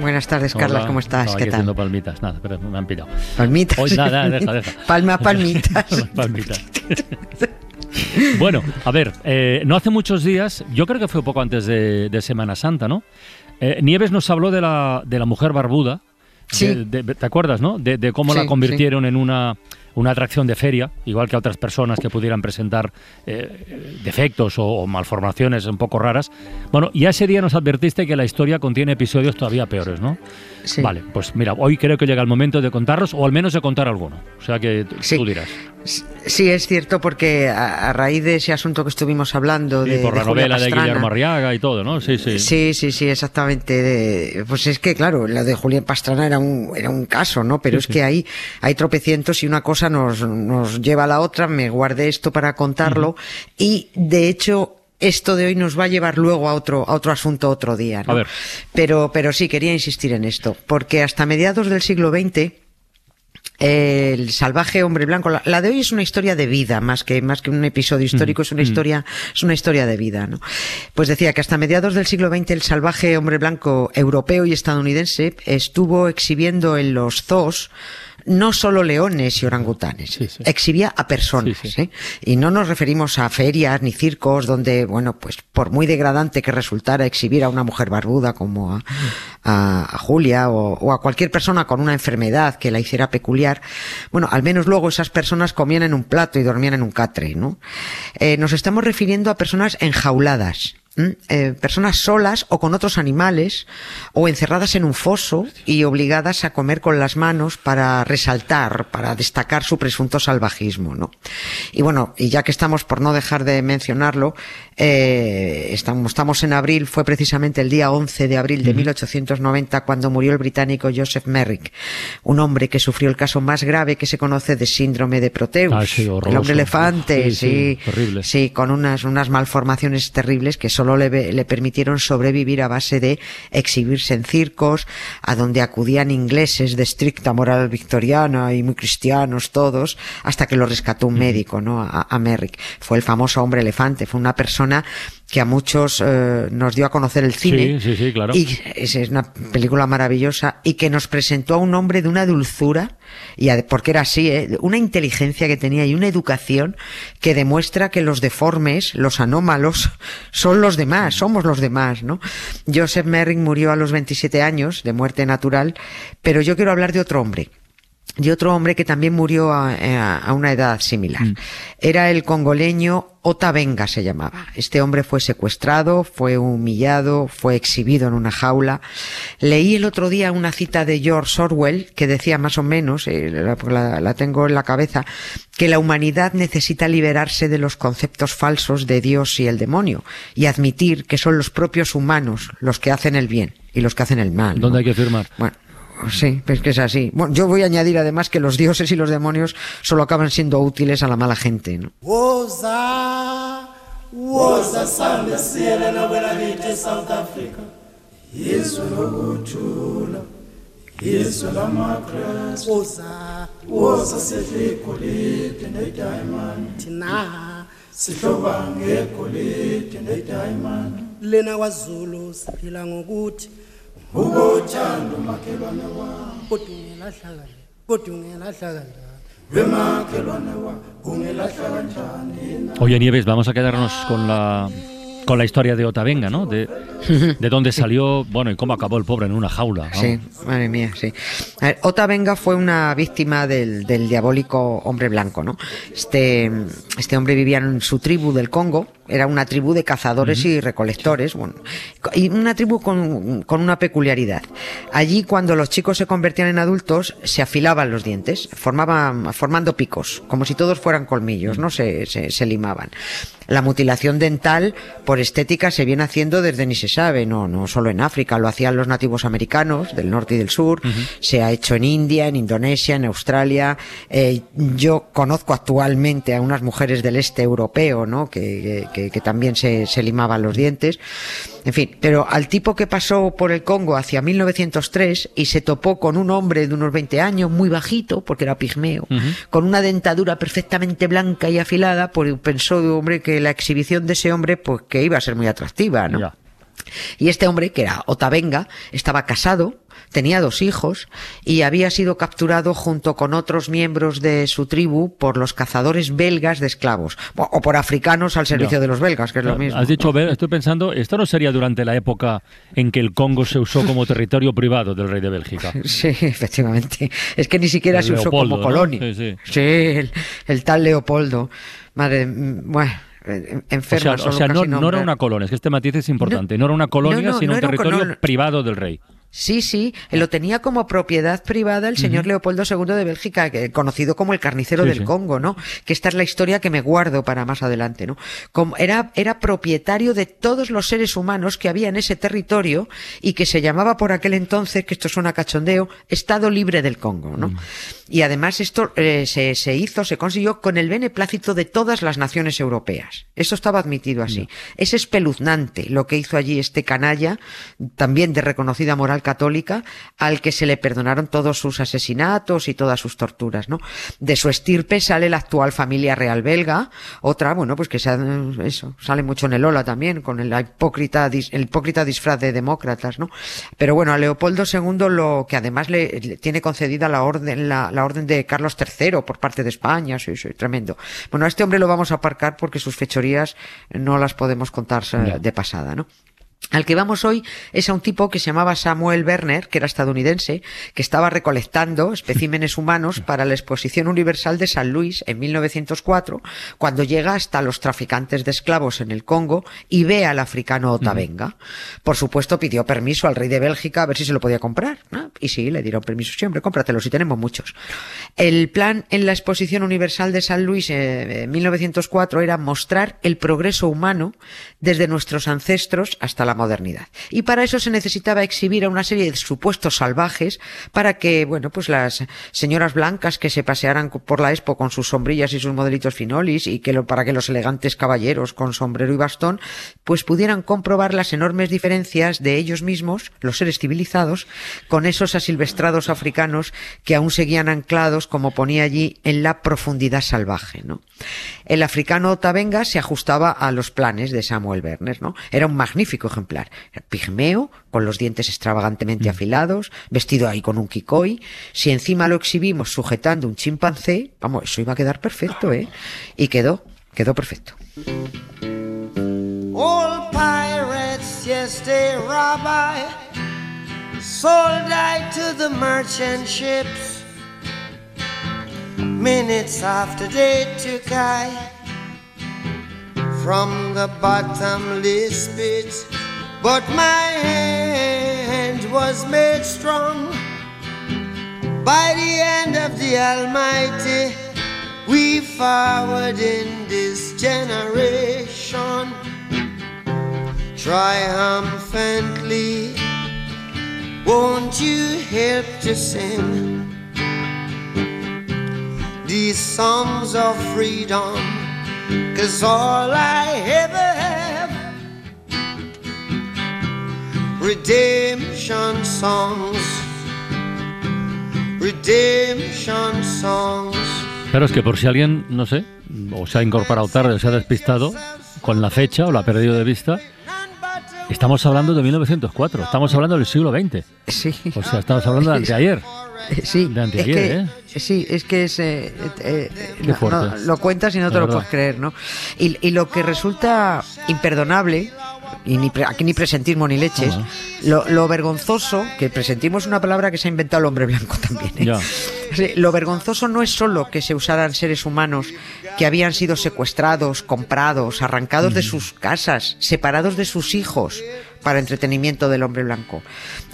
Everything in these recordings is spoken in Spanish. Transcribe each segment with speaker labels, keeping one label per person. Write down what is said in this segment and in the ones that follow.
Speaker 1: Buenas tardes, Carlos, ¿cómo estás?
Speaker 2: Estaba
Speaker 1: ¿Qué tal?
Speaker 2: palmitas, nada, pero me han pillado.
Speaker 1: Palmitas.
Speaker 2: Hoy nada, deja, deja.
Speaker 1: Palma, palmitas.
Speaker 2: palmitas. bueno, a ver, eh, no hace muchos días, yo creo que fue poco antes de, de Semana Santa, ¿no? Eh, Nieves nos habló de la, de la mujer barbuda.
Speaker 1: Sí.
Speaker 2: De- de- ¿Te acuerdas, no? De, cómo
Speaker 1: Sí,
Speaker 2: la convirtieron en una, una atracción de feria, igual que a otras personas que pudieran presentar eh, defectos o, o malformaciones un poco raras. Bueno, y ese día nos advertiste que la historia contiene episodios todavía peores, ¿no?
Speaker 1: Sí.
Speaker 2: Vale, pues mira, hoy creo que llega el momento de contarlos, o al menos de contar alguno. O sea que
Speaker 1: Sí.
Speaker 2: tú dirás.
Speaker 1: Sí, es cierto, porque a, a raíz de ese asunto que estuvimos hablando
Speaker 2: Sí,
Speaker 1: de,
Speaker 2: por
Speaker 1: de
Speaker 2: la
Speaker 1: Julia
Speaker 2: novela de
Speaker 1: Pastrana,
Speaker 2: Guillermo Arriaga y todo, ¿no? Sí, sí.
Speaker 1: Sí, sí, sí, exactamente. De- pues es que, claro, la de Julián Pastrana era un, era un caso, ¿no? Pero es que ahí hay tropecientos y una cosa nos, nos lleva a la otra. Me guardé esto para contarlo. Y, de hecho, esto de hoy nos va a llevar luego a otro, a otro asunto otro día, ¿no?
Speaker 2: A ver.
Speaker 1: Pero, pero sí, quería insistir en esto. Porque hasta mediados del siglo XX, el salvaje hombre blanco. La, la de hoy es una historia de vida, más que, más que un episodio histórico, es una historia, es una historia de vida, ¿no? Pues decía que hasta mediados del siglo XX el salvaje hombre blanco europeo y estadounidense estuvo exhibiendo en los zoos no solo leones y orangutanes,
Speaker 2: Sí, sí.
Speaker 1: exhibía a personas,
Speaker 2: Sí.
Speaker 1: ¿eh? Y no nos referimos a ferias ni circos donde, bueno, pues por muy degradante que resultara exhibir a una mujer barbuda como a, a- a Julia o, o a cualquier persona con una enfermedad que la hiciera peculiar, bueno, al menos luego esas personas comían en un plato y dormían en un catre, ¿no? Eh, nos estamos refiriendo a personas enjauladas. Eh, personas solas o con otros animales o encerradas en un foso y obligadas a comer con las manos para resaltar, para destacar su presunto salvajismo, ¿no? Y bueno, y ya que estamos por no dejar de mencionarlo, eh, estamos, estamos en abril, fue precisamente el día 11 de abril de 1890 cuando murió el británico Joseph Merrick, un hombre que sufrió el caso más grave que se conoce de síndrome de Proteus,
Speaker 2: Ah, sí,
Speaker 1: el hombre elefante,
Speaker 2: Sí. Sí,
Speaker 1: con unas, unas malformaciones terribles que solo le, ve- le permitieron sobrevivir a base de exhibirse en circos, a donde acudían ingleses de estricta moral victoriana y muy cristianos todos, hasta que lo rescató un médico, ¿no? A, a Merrick. Fue el famoso hombre elefante, fue una persona que a muchos eh, nos dio a conocer el cine.
Speaker 2: Sí, sí, sí, claro.
Speaker 1: Y es, es una película maravillosa y que nos presentó a un hombre de una dulzura, y ade- porque era así, ¿eh? una inteligencia que tenía y una educación que demuestra que los deformes, los anómalos, son los demás, somos los demás, ¿no? Joseph Merrick murió a los 27 años de muerte natural, pero yo quiero hablar de otro hombre. De otro hombre que también murió a, a- a una edad similar. Era el congoleño Ota Benga se llamaba. Este hombre fue secuestrado, fue humillado, fue exhibido en una jaula. Leí el otro día una cita de George Orwell que decía más o menos, eh, la, la- la tengo en la cabeza, que la humanidad necesita liberarse de los conceptos falsos de Dios y el demonio y admitir que son los propios humanos los que hacen el bien y los que hacen el mal. ¿no?
Speaker 2: ¿Dónde hay que firmar?
Speaker 1: Bueno, sí, pues que es así. Bueno, yo voy a añadir además que los dioses y los demonios solo acaban siendo útiles a la mala gente,
Speaker 3: ubothanda umakhelwane wam kodwa ungelahla kanje kodwa ungelahla kanjani lwemakhelwane wam ungelahla kanjani na
Speaker 2: Oye, Nieves, vamos a quedarnos con la, con la historia de Otavenga, ¿no? De, de dónde salió, bueno, y cómo acabó el pobre en una jaula. ¿no?
Speaker 1: Sí, madre mía, sí. A ver, Ota Benga fue una víctima del, del diabólico hombre blanco, ¿no? Este, este hombre vivía en su tribu del Congo, era una tribu de cazadores y recolectores, bueno, y una tribu con, con, una peculiaridad. Allí cuando los chicos se convertían en adultos, se afilaban los dientes, formaban, formando picos, como si todos fueran colmillos, ¿no? Se, se, se limaban. La mutilación dental por estética se viene haciendo desde ni se sabe, no, no solo en África, lo hacían los nativos americanos del norte y del sur, se ha hecho en India, en Indonesia, en Australia. Eh, yo conozco actualmente a unas mujeres del este europeo, ¿no? Que, que, que también se, se limaban los dientes. En fin, pero al tipo que pasó por el Congo hacia 1903 y se topó con un hombre de unos 20 años, muy bajito, porque era pigmeo, uh -huh. con una dentadura perfectamente blanca y afilada, pues pensó, hombre, que la exhibición de ese hombre, pues que iba a ser muy atractiva, ¿no? Y este hombre, que era Otavenga, estaba casado, tenía dos hijos y había sido capturado junto con otros miembros de su tribu por los cazadores belgas de esclavos o por africanos al servicio de los belgas, que es lo mismo.
Speaker 2: Has dicho, estoy pensando, ¿esto no sería durante la época en que el Congo se usó como territorio privado del rey de Bélgica?
Speaker 1: Sí, efectivamente. Es que ni siquiera
Speaker 2: El
Speaker 1: se usó como
Speaker 2: ¿no?
Speaker 1: colonia.
Speaker 2: Sí, sí.
Speaker 1: el, el tal Leopoldo. Madre, mm, bueno, eh,
Speaker 2: O sea, o
Speaker 1: solo
Speaker 2: sea, no, era una colonia, es que este matiz es importante. No, era una colonia,
Speaker 1: no, no,
Speaker 2: sino
Speaker 1: no
Speaker 2: un territorio privado del rey.
Speaker 1: Sí, sí, lo tenía como propiedad privada el señor Leopoldo II de Bélgica, que- conocido como el carnicero
Speaker 2: Sí,
Speaker 1: del
Speaker 2: sí.
Speaker 1: Congo, ¿no? Que esta es la historia que me guardo para más adelante, ¿no? Como era, era propietario de todos los seres humanos que había en ese territorio y que se llamaba por aquel entonces, que esto suena cachondeo, Estado Libre del Congo, ¿no? Y además esto eh, se, se hizo, se consiguió con el beneplácito de todas las naciones europeas. Eso estaba admitido así. Es espeluznante lo que hizo allí este canalla, también de reconocida moral católica, al que se le perdonaron todos sus asesinatos y todas sus torturas, ¿no? De su estirpe sale la actual familia real belga, otra, bueno, pues que se ha- eso, sale mucho en el Ola también, con el hipócrita, dis- el hipócrita disfraz de demócratas, ¿no? Pero bueno, a Leopoldo II lo que además le, le tiene concedida la orden, la, la orden de Carlos III por parte de España, tremendo. Bueno, a este hombre lo vamos a aparcar porque sus fechorías no las podemos contar eh, de pasada, ¿no? Al que vamos hoy es a un tipo que se llamaba Samuel Werner, que era estadounidense, que estaba recolectando especímenes humanos para la Exposición Universal de San Luis en 1904, cuando llega hasta los traficantes de esclavos en el Congo y ve al africano Otavenga. Por supuesto, pidió permiso al rey de Bélgica a ver si se lo podía comprar. ¿no? Y sí, le dieron permiso siempre, cómpratelo si tenemos muchos. El plan en la Exposición Universal de San Luis eh, en 1904 era mostrar el progreso humano desde nuestros ancestros hasta la modernidad. Y para eso se necesitaba exhibir a una serie de supuestos salvajes para que, bueno, pues las señoras blancas que se pasearan por la expo con sus sombrillas y sus modelitos finolis y que lo, para que los elegantes caballeros con sombrero y bastón pues pudieran comprobar las enormes diferencias de ellos mismos, los seres civilizados, con esos asilvestrados africanos que aún seguían anclados, como ponía allí, en la profundidad salvaje, ¿no? El africano Otavenga se ajustaba a los planes de Samuel Werner, ¿no? Era un magnífico ejemplar. Pigmeo, con los dientes extravagantemente afilados, vestido ahí con un kikoi. Si encima lo exhibimos sujetando un chimpancé, vamos, eso iba a quedar perfecto, ¿eh? Y quedó, quedó perfecto.
Speaker 3: Old pirates, yes, they rob I. Sold I to the merchant ships. Minutes after they took I from the bottomless pit. But my hand was made strong by the hand of the Almighty. We forward in this generation triumphantly. Won't you help to sing these songs of freedom? Cause all I ever redemption songs, redemption songs.
Speaker 2: Claro, es que por si alguien, no sé, o se ha incorporado tarde o se ha despistado con la fecha o la ha perdido de vista, estamos hablando de 1904, estamos hablando del siglo XX.
Speaker 1: Sí.
Speaker 2: O sea, estamos hablando de anteayer.
Speaker 1: Sí,
Speaker 2: De anteayer,
Speaker 1: es que,
Speaker 2: ¿eh?
Speaker 1: sí, es que es, eh, eh, no- no, lo cuentas y no te lo puedes creer, ¿no? Y, y lo que resulta imperdonable, y ni pre- aquí ni presentismo ni leches, lo, lo vergonzoso, que presentismo es una palabra que se ha inventado el hombre blanco también, ¿eh? Lo vergonzoso no es solo que se usaran seres humanos que habían sido secuestrados, comprados, arrancados de sus casas, separados de sus hijos para entretenimiento del hombre blanco.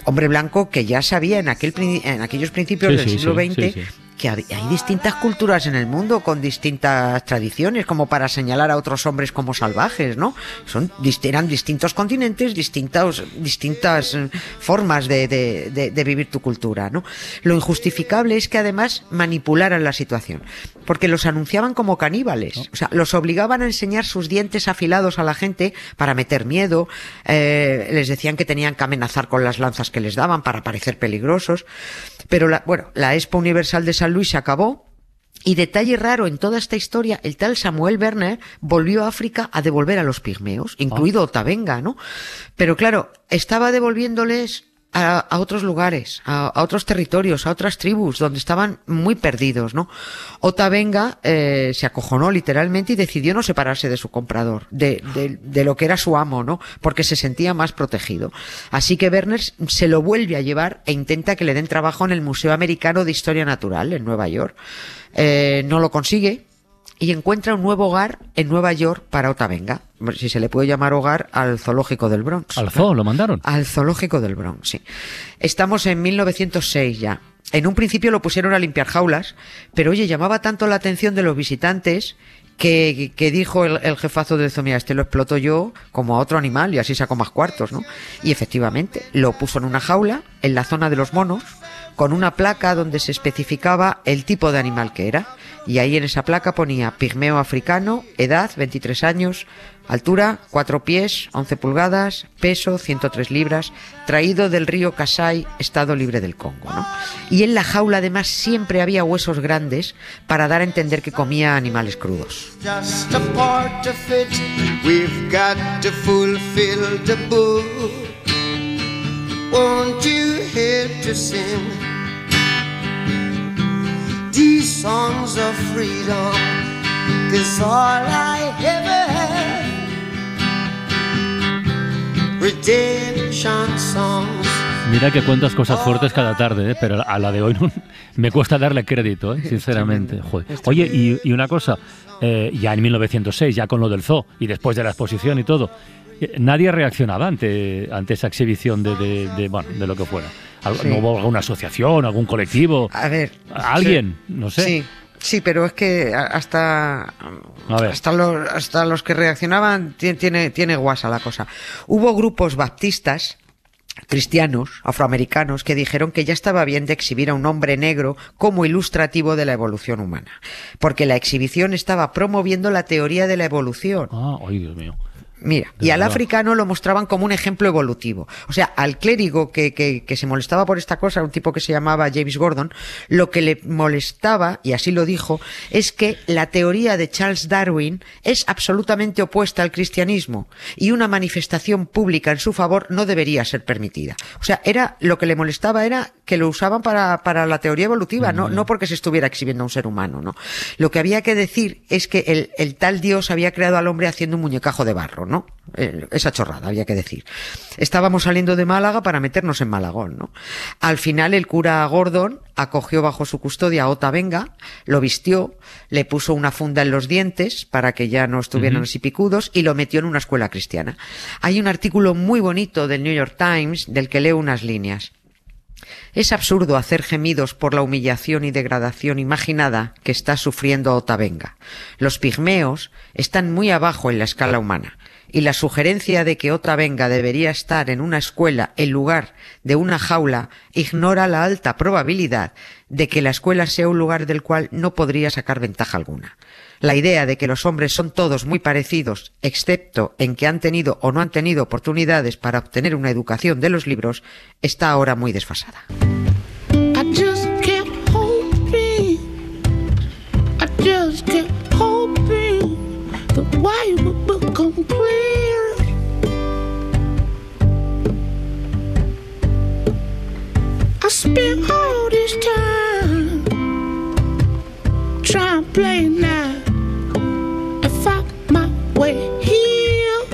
Speaker 1: Hombre blanco que ya sabía en, aquel, en aquellos principios
Speaker 2: Sí,
Speaker 1: del
Speaker 2: sí,
Speaker 1: siglo XX. Que hay distintas culturas en el mundo con distintas tradiciones, como para señalar a otros hombres como salvajes, ¿no? Son, eran distintos continentes, distintos, distintas eh, formas de, de- de- de vivir tu cultura, ¿no? Lo injustificable es que además manipularan la situación, porque los anunciaban como caníbales, o sea, los obligaban a enseñar sus dientes afilados a la gente para meter miedo, eh, les decían que tenían que amenazar con las lanzas que les daban para parecer peligrosos, pero la, bueno, la Expo Universal de San Luis se acabó. Y detalle raro en toda esta historia, el tal Samuel Werner volvió a África a devolver a los pigmeos, incluido Otavenga, ¿no? Pero claro, estaba devolviéndoles a, a otros lugares, a, a otros territorios, a otras tribus, donde estaban muy perdidos, ¿no? Otavenga eh, se acojonó literalmente y decidió no separarse de su comprador, de, de, de lo que era su amo, ¿no? Porque se sentía más protegido. Así que Werner se lo vuelve a llevar e intenta que le den trabajo en el Museo Americano de Historia Natural en Nueva York. Eh, no lo consigue y encuentra un nuevo hogar en Nueva York para Otavenga, si se le puede llamar hogar al zoológico del Bronx.
Speaker 2: Al zoo lo mandaron.
Speaker 1: Al zoológico del Bronx, sí. Estamos en 1906 ya. En un principio lo pusieron a limpiar jaulas, pero oye, llamaba tanto la atención de los visitantes que, que dijo el, el jefazo del zoo, mira, este lo exploto yo como a otro animal y así saco más cuartos, ¿no? Y efectivamente, lo puso en una jaula, en la zona de los monos, con una placa donde se especificaba el tipo de animal que era. Y ahí en esa placa ponía pigmeo africano, edad 23 años, altura 4 pies, 11 pulgadas, peso 103 libras, traído del río Kasai, estado libre del Congo. ¿no? Y en la jaula además siempre había huesos grandes para dar a entender que comía animales crudos.
Speaker 3: These songs of freedom? Cause all I ever had, redemption songs.
Speaker 2: Mira que cuentas cosas fuertes cada tarde, ¿eh? pero a la de hoy no- me cuesta darle crédito, ¿eh? sinceramente. Joder. Oye, y, y una cosa, eh, ya en 1906, ya con lo del zoo y después de la exposición y todo, nadie reaccionaba ante, ante esa exhibición de, de- de, bueno, de lo que fuera. Al-
Speaker 1: Sí.
Speaker 2: ¿No hubo alguna asociación, algún colectivo?
Speaker 1: A ver.
Speaker 2: ¿Alguien? No sé.
Speaker 1: Sí, sí, pero es que hasta, hasta, los, hasta los que reaccionaban ti- tiene, tiene guasa la cosa. Hubo grupos baptistas cristianos, afroamericanos, que dijeron que ya estaba bien de exhibir a un hombre negro como ilustrativo de la evolución humana, porque la exhibición estaba promoviendo la teoría de la evolución.
Speaker 2: Ah, ay, Dios mío.
Speaker 1: Mira, y al africano lo mostraban como un ejemplo evolutivo. O sea, al clérigo que, que, que se molestaba por esta cosa, un tipo que se llamaba James Gordon, lo que le molestaba, y así lo dijo, es que la teoría de Charles Darwin es absolutamente opuesta al cristianismo y una manifestación pública en su favor no debería ser permitida. O sea, era lo que le molestaba era que lo usaban para, para la teoría evolutiva, no, no porque se estuviera exhibiendo a un ser humano, ¿no? Lo que había que decir es que el, el tal Dios había creado al hombre haciendo un muñecajo de barro, ¿no? Eh, esa chorrada había que decir. Estábamos saliendo de Málaga para meternos en Malagón, ¿no? Al final el cura Gordon acogió bajo su custodia a Ota Venga, lo vistió, le puso una funda en los dientes para que ya no estuvieran así picudos y lo metió en una escuela cristiana. Hay un artículo muy bonito del New York Times del que leo unas líneas. Es absurdo hacer gemidos por la humillación y degradación imaginada que está sufriendo Otavenga. Los pigmeos están muy abajo en la escala humana, y la sugerencia de que Otavenga debería estar en una escuela en lugar de una jaula ignora la alta probabilidad de que la escuela sea un lugar del cual no podría sacar ventaja alguna. La idea de que los hombres son todos muy parecidos, excepto en que han tenido o no han tenido oportunidades para obtener una educación de los libros, está ahora muy desfasada.
Speaker 2: Pues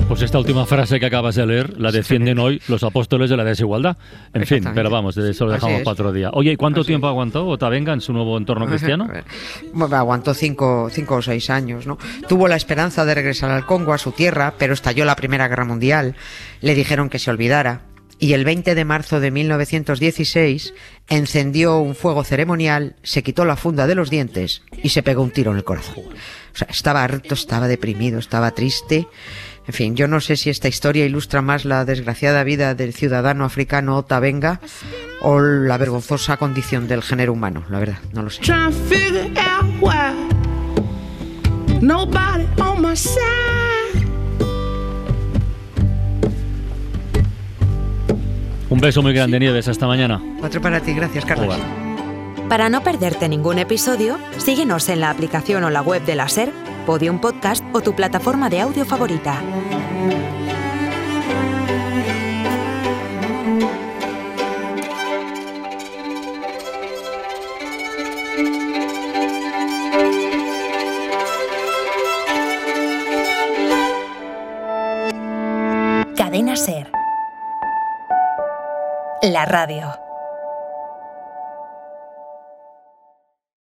Speaker 2: Pues esta última frase que acabas de leer la defienden hoy los apóstoles de la desigualdad. En fin, pero vamos, de eso lo dejamos para otro día. Oye, ¿y cuánto tiempo aguantó Otavenga en su nuevo entorno cristiano?
Speaker 1: Bueno, aguantó cinco, cinco o seis años, ¿no? Tuvo la esperanza de regresar al Congo, a su tierra, pero estalló la Primera Guerra Mundial. Le dijeron que se olvidara. Y el 20 de marzo de 1916 encendió un fuego ceremonial, se quitó la funda de los dientes y se pegó un tiro en el corazón. O sea, estaba harto, estaba deprimido, estaba triste. En fin, yo no sé si esta historia ilustra más la desgraciada vida del ciudadano africano Otavenga o la vergonzosa condición del género humano, la verdad, no lo sé.
Speaker 2: Beso muy grande, Nieves, hasta mañana.
Speaker 1: Otro para ti, gracias, Carlos.
Speaker 2: Hola.
Speaker 4: Para no perderte ningún episodio, síguenos en la aplicación o la web de la SER, Podium Podcast o tu plataforma de audio favorita. La radio.